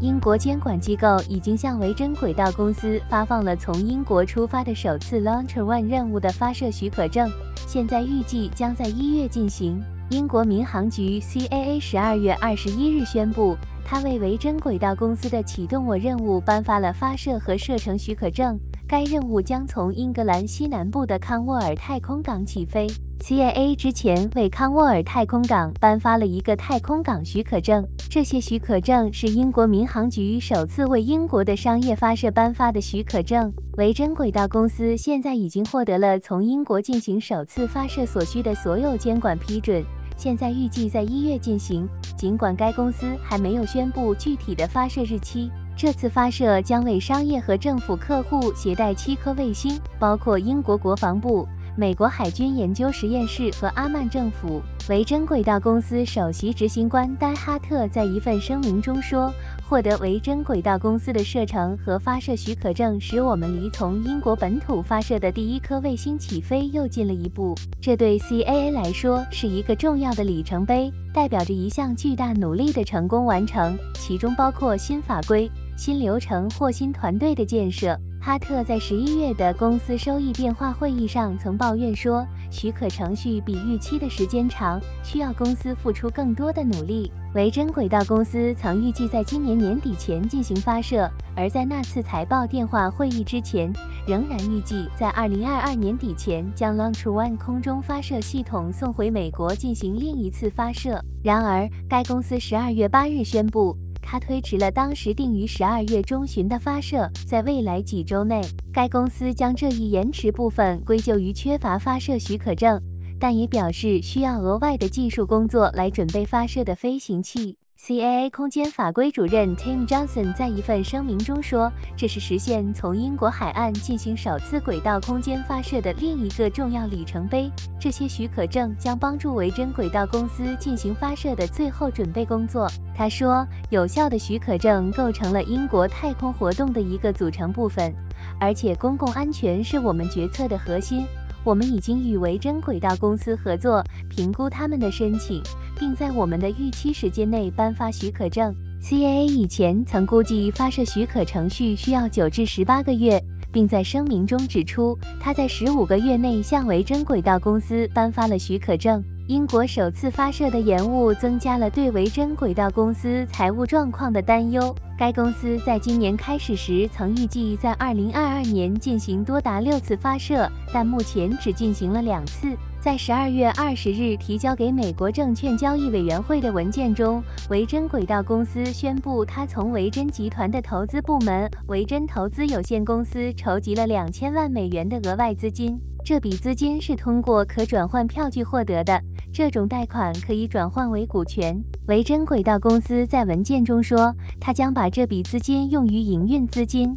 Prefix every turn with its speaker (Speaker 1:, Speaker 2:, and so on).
Speaker 1: 英国监管机构已经向维珍轨道公司发放了从英国出发的首次 Launcher One 任务的发射许可证，现在预计将在一月进行。英国民航局 CAA 十二月二十一日宣布，它为维珍轨道公司的启动我任务颁发了发射和射程许可证。该任务将从英格兰西南部的康沃尔太空港起飞。CAA 之前为康沃尔太空港颁发了一个太空港许可证，这些许可证是英国民航局首次为英国的商业发射颁发的许可证。维珍轨道公司现在已经获得了从英国进行首次发射所需的所有监管批准。现在预计在一月进行，尽管该公司还没有宣布具体的发射日期。这次发射将为商业和政府客户携带七颗卫星，包括英国国防部。美国海军研究实验室和阿曼政府，维珍轨道公司首席执行官丹哈特在一份声明中说：“获得维珍轨道公司的射程和发射许可证，使我们离从英国本土发射的第一颗卫星起飞又近了一步。这对 CAA 来说是一个重要的里程碑，代表着一项巨大努力的成功完成，其中包括新法规、新流程或新团队的建设。”哈特在十一月的公司收益电话会议上曾抱怨说，许可程序比预期的时间长，需要公司付出更多的努力。维珍轨道公司曾预计在今年年底前进行发射，而在那次财报电话会议之前，仍然预计在二零二二年底前将 Launch One 空中发射系统送回美国进行另一次发射。然而，该公司十二月八日宣布。它推迟了当时定于十二月中旬的发射，在未来几周内，该公司将这一延迟部分归咎于缺乏发射许可证，但也表示需要额外的技术工作来准备发射的飞行器。CAA 空间法规主任 Tim Johnson 在一份声明中说：“这是实现从英国海岸进行首次轨道空间发射的另一个重要里程碑。这些许可证将帮助维珍轨道公司进行发射的最后准备工作。”他说：“有效的许可证构成了英国太空活动的一个组成部分，而且公共安全是我们决策的核心。”我们已经与维珍轨道公司合作，评估他们的申请，并在我们的预期时间内颁发许可证。CAA 以前曾估计发射许可程序需要九至十八个月，并在声明中指出，他在十五个月内向维珍轨道公司颁发了许可证。英国首次发射的延误增加了对维珍轨道公司财务状况的担忧。该公司在今年开始时曾预计在2022年进行多达六次发射，但目前只进行了两次。在12月20日提交给美国证券交易委员会的文件中，维珍轨道公司宣布，他从维珍集团的投资部门维珍投资有限公司筹集了两千万美元的额外资金。这笔资金是通过可转换票据获得的。这种贷款可以转换为股权。维珍轨道公司在文件中说，他将把这笔资金用于营运资金。